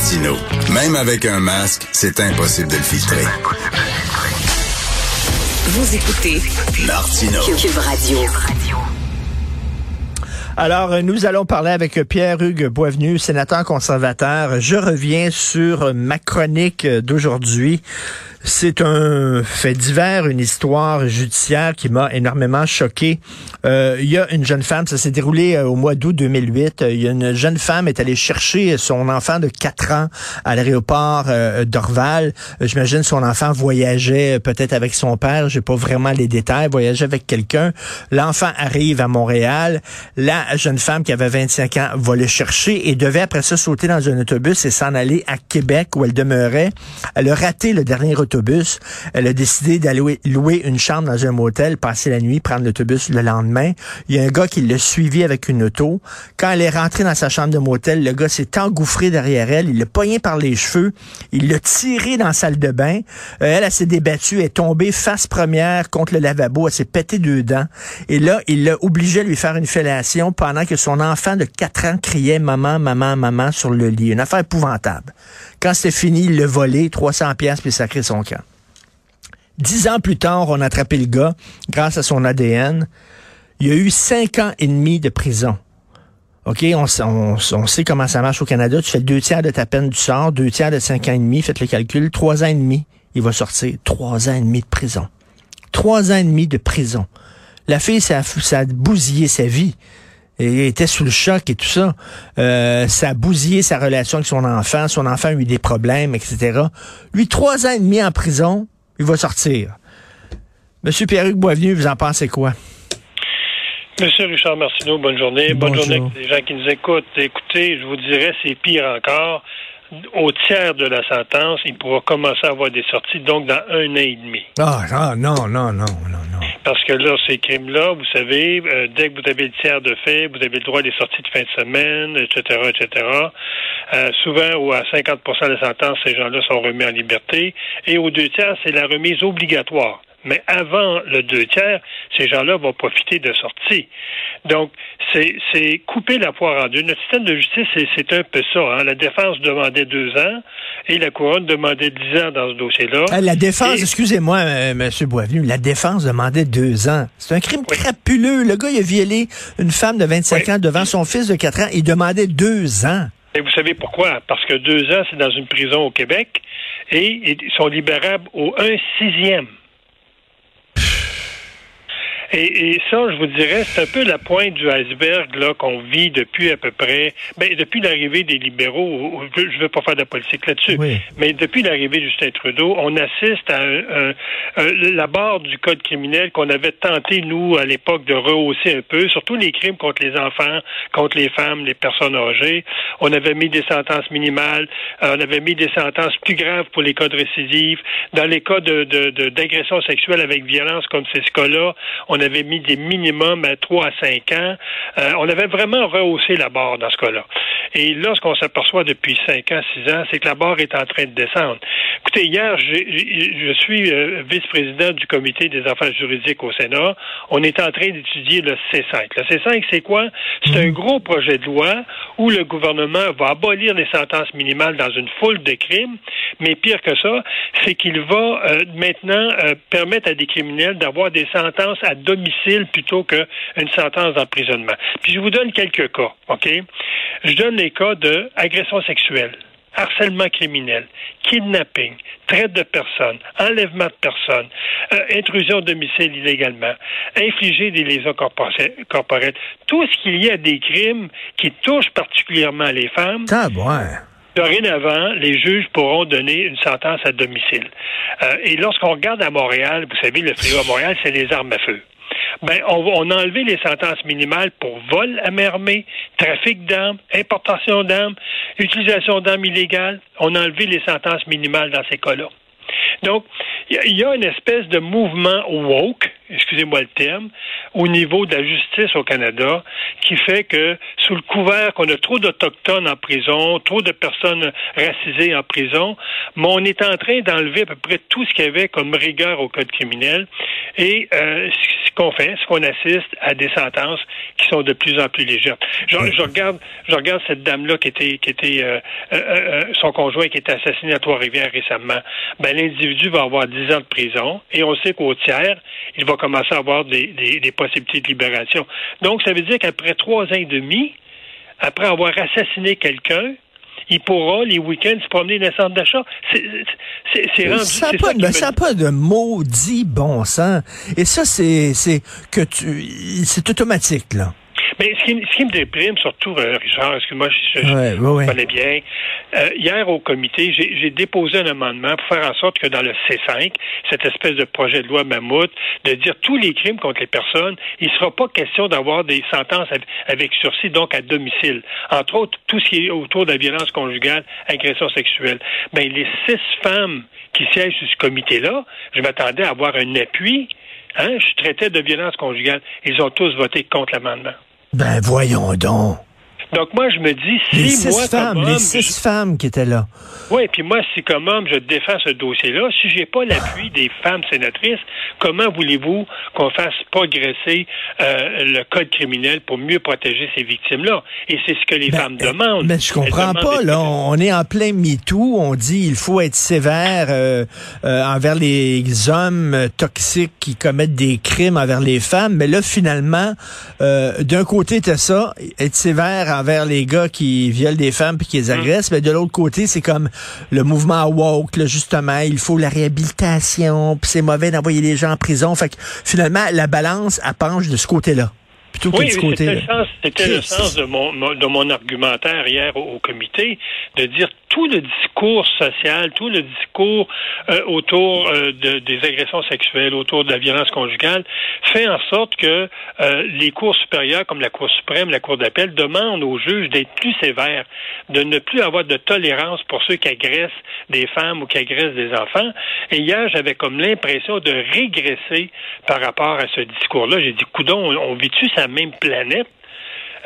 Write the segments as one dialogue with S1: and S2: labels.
S1: Martino, même avec un masque, c'est impossible de le filtrer.
S2: Vous écoutez
S1: Martino.
S2: Cube Radio.
S3: Alors, nous allons parler avec Pierre-Hugues Boisvenu, sénateur conservateur. Je reviens sur ma chronique d'aujourd'hui. C'est un fait divers, une histoire judiciaire qui m'a énormément choqué. Euh, il y a une jeune femme, ça s'est déroulé euh, au mois d'août 2008. Il y a une jeune femme est allée chercher son enfant de 4 ans à l'aéroport euh, d'Orval. J'imagine son enfant voyageait peut-être avec son père. J'ai pas vraiment les détails. Voyageait avec quelqu'un. L'enfant arrive à Montréal. La jeune femme qui avait 25 ans va le chercher et devait après ça sauter dans un autobus et s'en aller à Québec où elle demeurait. Elle a raté le dernier autobus Elle a décidé d'aller louer une chambre dans un motel, passer la nuit, prendre l'autobus le lendemain. Il y a un gars qui l'a suivi avec une auto. Quand elle est rentrée dans sa chambre de motel, le gars s'est engouffré derrière elle. Il l'a pogné par les cheveux. Il l'a tiré dans la salle de bain. Euh, elle, elle s'est débattue. Est tombée face première contre le lavabo. Elle s'est pété deux dents. Et là, il l'a obligé à lui faire une fellation pendant que son enfant de 4 ans criait maman, maman, maman sur le lit. Une affaire épouvantable. Quand c'était fini, il l'a volé, 300 pièces puis sacré son camp. Dix ans plus tard, on a attrapé le gars grâce à son ADN. Il y a eu cinq ans et demi de prison. OK, on, on, sait comment ça marche au Canada. Tu fais deux tiers de ta peine, du sort, deux tiers de cinq ans et demi, faites le calcul, trois ans et demi, il va sortir. Trois ans et demi de prison. Trois ans et demi de prison. La fille, ça, ça a bousillé sa vie il était sous le choc et tout ça. Euh, ça a bousillé sa relation avec son enfant. Son enfant a eu des problèmes, etc. Lui, trois ans et demi en prison, il va sortir. Monsieur Pierre-Hugues Boisvenu, vous en pensez quoi?
S4: Monsieur Richard Martineau, bonne journée. Bonne journée à les gens qui nous écoutent. Écoutez, je vous dirais, c'est pire encore. Au tiers de la sentence, il pourra commencer à avoir des sorties, donc dans un an et demi.
S3: Ah, ah non, non, non, non, non.
S4: Parce que là, ces crimes-là, vous savez, euh, dès que vous avez le tiers de fait, vous avez le droit à des sorties de fin de semaine, etc., etc. Euh, souvent, ou à 50% de la sentence, ces gens-là sont remis en liberté. Et aux deux tiers, c'est la remise obligatoire. Mais avant le deux tiers, ces gens-là vont profiter de sortie. Donc, c'est couper la poire en deux. Notre système de justice, c'est un peu ça. Hein. La défense demandait deux ans et la couronne demandait dix ans dans ce dossier-là.
S3: Euh, la défense, excusez-moi, euh, M. Boisvenu, la défense demandait deux ans. C'est un crime crapuleux. Le gars, il a violé une femme de 25 ans devant son fils de 4 ans. Il demandait deux ans.
S4: Et vous savez pourquoi? Parce que deux ans, c'est dans une prison au Québec et ils sont libérables au un sixième. Et, et, ça, je vous dirais, c'est un peu la pointe du iceberg là qu'on vit depuis à peu près, ben, depuis l'arrivée des libéraux. Je ne veux pas faire de politique là-dessus, mais depuis l'arrivée de Justin Trudeau, on assiste à la barre du code criminel qu'on avait tenté nous à l'époque de rehausser un peu, surtout les crimes contre les enfants, contre les femmes, les personnes âgées. On avait mis des sentences minimales, euh, on avait mis des sentences plus graves pour les cas de récidive. Dans les cas de d'agression sexuelle avec violence, comme c'est ce cas-là, on on avait mis des minimums à 3 à 5 ans. Euh, on avait vraiment rehaussé la barre dans ce cas-là. Et là, ce qu'on s'aperçoit depuis 5 ans, 6 ans, c'est que la barre est en train de descendre. Écoutez, hier, je suis euh, vice-président du comité des affaires juridiques au Sénat. On est en train d'étudier le C5. Le C5, c'est quoi? C'est un gros projet de loi où le gouvernement va abolir les sentences minimales dans une foule de crimes, mais pire que ça, c'est qu'il va euh, maintenant permettre à des criminels d'avoir des sentences à domicile plutôt qu'une sentence d'emprisonnement. Puis je vous donne quelques cas, OK? Je donne les cas de agression sexuelle harcèlement criminel, kidnapping, traite de personnes, enlèvement de personnes, euh, intrusion au domicile illégalement, infliger des lésions corporelles, tout ce qu'il y a des crimes qui touchent particulièrement les femmes.
S3: Ah, ouais.
S4: Dorénavant, les juges pourront donner une sentence à domicile. Euh, et lorsqu'on regarde à Montréal, vous savez, le fléau à Montréal, c'est les armes à feu ben, on, a enlevé les sentences minimales pour vol à trafic d'armes, importation d'armes, utilisation d'armes illégales. On a enlevé les sentences minimales dans ces cas-là. Donc, il y, a une espèce de mouvement woke, excusez-moi le terme, au niveau de la justice au Canada, qui fait que, sous le couvert qu'on a trop d'Autochtones en prison, trop de personnes racisées en prison, mais on est en train d'enlever à peu près tout ce qu'il y avait comme rigueur au code criminel. Et euh, ce qu'on fait, ce qu'on assiste à des sentences qui sont de plus en plus légères. Je, regarde, je regarde cette dame-là qui était, qui était euh, euh, son conjoint qui était assassiné à Trois-Rivières récemment. Ben, l'individu va avoir 10 ans de prison et on sait qu'au tiers, il va commencer à avoir des, des, possibilités de libération. Donc, ça veut dire qu'après trois ans et demi, après avoir assassiné quelqu'un, il pourra les week-ends se promener dans les centres d'achat. C'est rendu.
S3: Ça n'a pas, ça pas de maudit bon sens. Et ça, c'est que tu, c'est automatique là.
S4: Mais ce qui, ce qui me déprime, surtout, euh, Richard, excuse-moi, je, je, connais bien, euh, hier au comité, j'ai déposé un amendement pour faire en sorte que dans le C5, cette espèce de projet de loi mammouth, de dire tous les crimes contre les personnes, il ne sera pas question d'avoir des sentences avec sursis, donc à domicile. Entre autres, tout ce qui est autour de la violence conjugale, agression sexuelle. Ben, les six femmes qui siègent sur ce comité-là, je m'attendais à avoir un appui. Hein? Je traitais de violence conjugale. Ils ont tous voté contre l'amendement.
S3: Ben voyons donc.
S4: Donc moi, je me dis, si
S3: les
S4: six
S3: femmes, les six femmes qui étaient là.
S4: Oui, puis moi, si comme homme, je défends ce dossier-là, si j'ai pas l'appui des femmes sénatrices, comment voulez-vous qu'on fasse progresser euh, le code criminel pour mieux protéger ces victimes-là? Et c'est ce que les ben, femmes demandent.
S3: Mais je comprends pas. Là, on est en plein MeToo. On dit il faut être sévère euh, euh, envers les hommes toxiques qui commettent des crimes envers les femmes. Mais là, finalement, d'un côté, tu ça, être sévère envers les gars qui violent des femmes puis qui les agressent, mais de l'autre côté, c'est comme le mouvement woke, là, justement, il faut la réhabilitation, puis c'est mauvais d'envoyer les gens en prison. Fait que finalement, la balance, elle penche de ce côté-là
S4: oui, C'était le sens, de, mon, de mon argumentaire hier au, comité, de dire tout le discours social, tout le discours euh, autour euh, de, des agressions sexuelles, autour de la violence conjugale, fait en sorte que euh, les cours supérieures, comme la Cour suprême, la Cour d'appel, demandent aux juges d'être plus sévères, de ne plus avoir de tolérance pour ceux qui agressent des femmes ou qui agressent des enfants. Et hier, j'avais comme l'impression de régresser par rapport à ce discours-là. J'ai dit, coudon, on, on vit-tu sa même planète?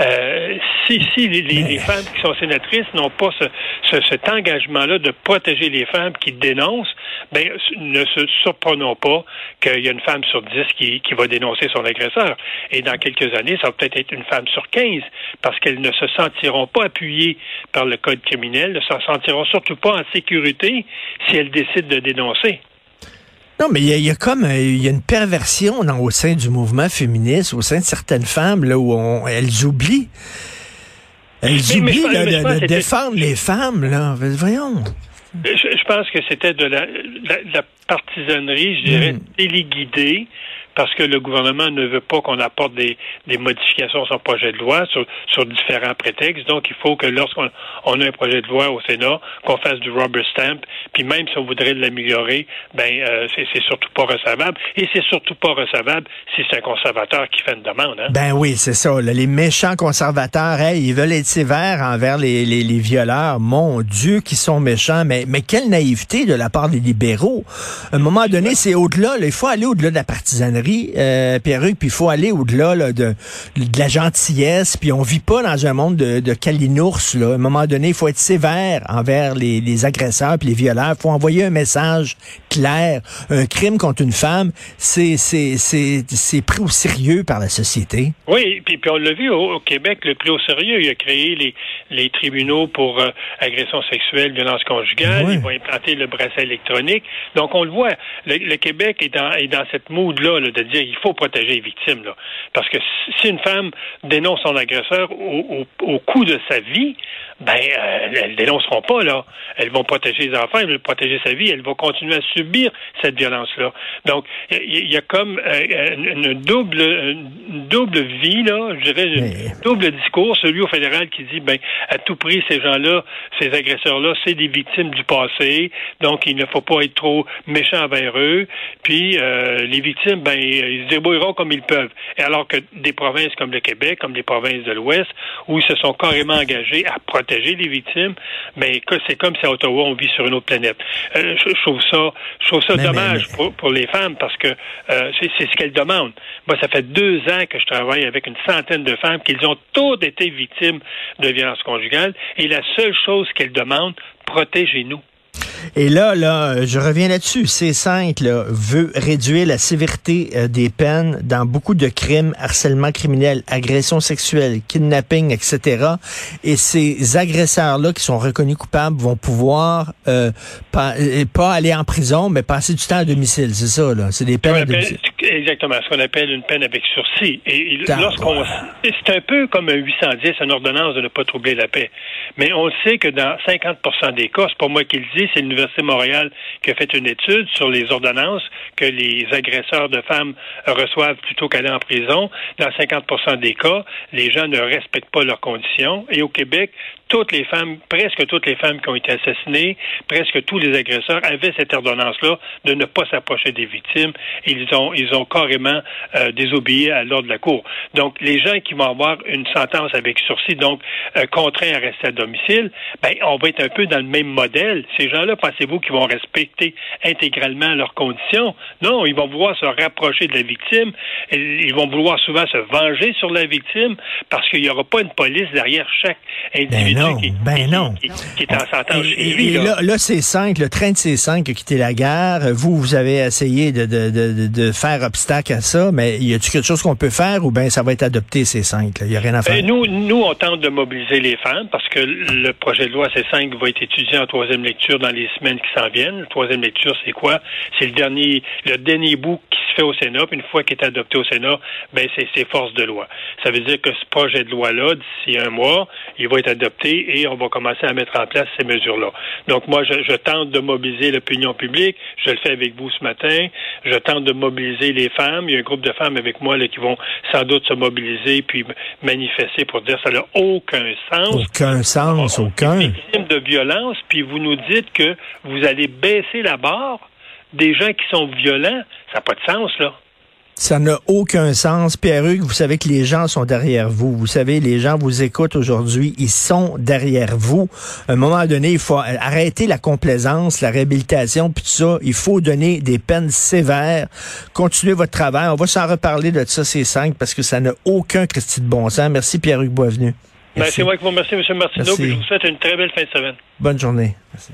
S4: Euh, si si les, femmes qui sont sénatrices n'ont pas ce, cet engagement-là de protéger les femmes qui dénoncent, ben ne se surprenons pas qu'il y a une femme sur dix qui, qui va dénoncer son agresseur. Et dans quelques années, ça va peut-être être une femme sur quinze, parce qu'elles ne se sentiront pas appuyées par le code criminel, ne se sentiront surtout pas en sécurité si elles décident de dénoncer.
S3: Non, mais il y, a comme euh, il y a une perversion au sein du mouvement féministe, au sein de certaines femmes là où elles oublient, elles oublient de, défendre les femmes là. Voyons.
S4: Je, pense que c'était de la, la, partisanerie, je dirais, hmm. téléguidée parce que le gouvernement ne veut pas qu'on apporte des, des, modifications à son projet de loi sur, sur différents prétextes. Donc, il faut que lorsqu'on on a un projet de loi au Sénat, qu'on fasse du rubber stamp, puis même si on voudrait l'améliorer, ben euh, c'est surtout pas recevable. Et c'est surtout pas recevable si c'est un conservateur qui fait une demande. Hein?
S3: Ben oui, c'est ça. les méchants conservateurs, ils veulent être sévères envers les, les, les, violeurs. Mon Dieu, qui sont méchants. Mais, mais quelle naïveté de la part des libéraux. À un moment donné, c'est au-delà. Il faut aller au-delà de la partisanerie euh, Pierre-Hugues, puis il faut aller au-delà de, de la gentillesse, puis on vit pas dans un monde de, de calinours. Là. À un moment donné, il faut être sévère envers les, les agresseurs puis les violeurs. Il faut envoyer un message clair. Un crime contre une femme, c'est c'est pris au sérieux par la société.
S4: Oui, puis, puis on l'a vu au, Québec, le plus au sérieux. Il a créé les, les tribunaux pour euh, agression sexuelle, violence conjugale. Ils vont implanter le bracelet électronique. Donc on le voit, le, Québec est dans, est dans cette mood-là de dire il faut protéger les victimes. Là. Parce que si une femme dénonce son agresseur au, au, au coût de sa vie, ben, euh, elles dénonceront pas, là. Elles vont protéger les enfants, elles vont protéger sa vie, elles vont continuer à subir cette violence-là. Donc, il y, a comme euh, une, double, une double vie, là, je dirais, un double discours, celui au fédéral qui dit, ben, à tout prix, ces gens-là, ces agresseurs-là, c'est des victimes du passé, donc il ne faut pas être trop méchant envers eux, puis euh, les victimes, ben, ils se débrouilleront comme ils peuvent. Et alors que des provinces comme le Québec, comme les provinces de l'Ouest, où ils se sont carrément engagés à protéger les victimes, mais c'est comme si à Ottawa, on vit sur une autre planète. Euh, je, trouve ça, je trouve ça dommage Pour, pour, les femmes parce que euh, c'est ce qu'elles demandent. Moi, ça fait deux ans que je travaille avec une centaine de femmes qui ont toutes été victimes de violences conjugales et la seule chose qu'elles demandent, protégez-nous.
S3: Et là, là, je reviens là-dessus. C5 là, veut réduire la sévérité euh, des peines dans beaucoup de crimes, harcèlement criminel, agression sexuelle, kidnapping, etc. Et ces agresseurs-là qui sont reconnus coupables vont pouvoir euh, pas, euh, pas, aller en prison, mais passer du temps à domicile. C'est ça, là. C'est des peines à domicile.
S4: Exactement, ce qu'on appelle une peine avec sursis. Et lorsqu'on, c'est un peu comme un 810, une ordonnance de ne pas troubler la paix. Mais on sait que dans 50% des cas, c'est pas moi qui le dis, c'est l'Université de Montréal qui a fait une étude sur les ordonnances que les agresseurs de femmes reçoivent plutôt qu'aller en prison. Dans 50% des cas, les gens ne respectent pas leurs conditions. Et au Québec, toutes les femmes, presque toutes les femmes qui ont été assassinées, presque tous les agresseurs avaient cette ordonnance-là de ne pas s'approcher des victimes. Ils ont, ils ont carrément euh, désobéi à l'ordre de la Cour. Donc, les gens qui vont avoir une sentence avec sursis, donc euh, contraints à rester à domicile, ben, on va être un peu dans le même modèle. Ces gens-là, pensez-vous qu'ils vont respecter intégralement leurs conditions? Non, ils vont vouloir se rapprocher de la victime. Ils vont vouloir souvent se venger sur la victime parce qu'il n'y aura pas une police derrière chaque individu
S3: non, ben non.
S4: Qui, est en sentence
S3: et, là, là, c'est 5, le train de C5 a quitté la gare. Vous, vous avez essayé de, de, de, de faire obstacle à ça, mais y a-t-il quelque chose qu'on peut faire ou bien ça va être adopté C5? Il n'y a rien à faire?
S4: Ben, nous, nous, on tente de mobiliser les femmes parce que le projet de loi C5 va être étudié en troisième lecture dans les semaines qui s'en viennent. La troisième lecture, c'est quoi? C'est le dernier, le dernier bout qui se fait au Sénat, puis une fois qu'il est adopté au Sénat, ben c'est force de loi. Ça veut dire que ce projet de loi-là, d'ici un mois, il va être adopté et on va commencer à mettre en place ces mesures-là. Donc moi, je, tente de mobiliser l'opinion publique. Je le fais avec vous ce matin. Je tente de mobiliser les femmes. Il y a un groupe de femmes avec moi là, qui vont sans doute se mobiliser puis manifester pour dire ça n'a aucun sens.
S3: Aucun sens, aucun.
S4: Victime de violence, puis vous nous dites que vous allez baisser la barre des gens qui sont violents. Ça n'a pas de sens, là.
S3: Ça n'a aucun sens. Pierre-Hugues, vous savez que les gens sont derrière vous. Vous savez, les gens vous écoutent aujourd'hui. Ils sont derrière vous. À un moment donné, il faut arrêter la complaisance, la réhabilitation, puis tout ça. Il faut donner des peines sévères. Continuez votre travail. On va s'en reparler de ça, ces cinq, parce que ça n'a aucun Christy de bon sens. Merci, Pierre-Hugues Boisvenu.
S4: Ben, c'est moi qui vous remercie, M. Martineau, puis je vous souhaite une très belle fin de semaine.
S3: Bonne journée. Merci.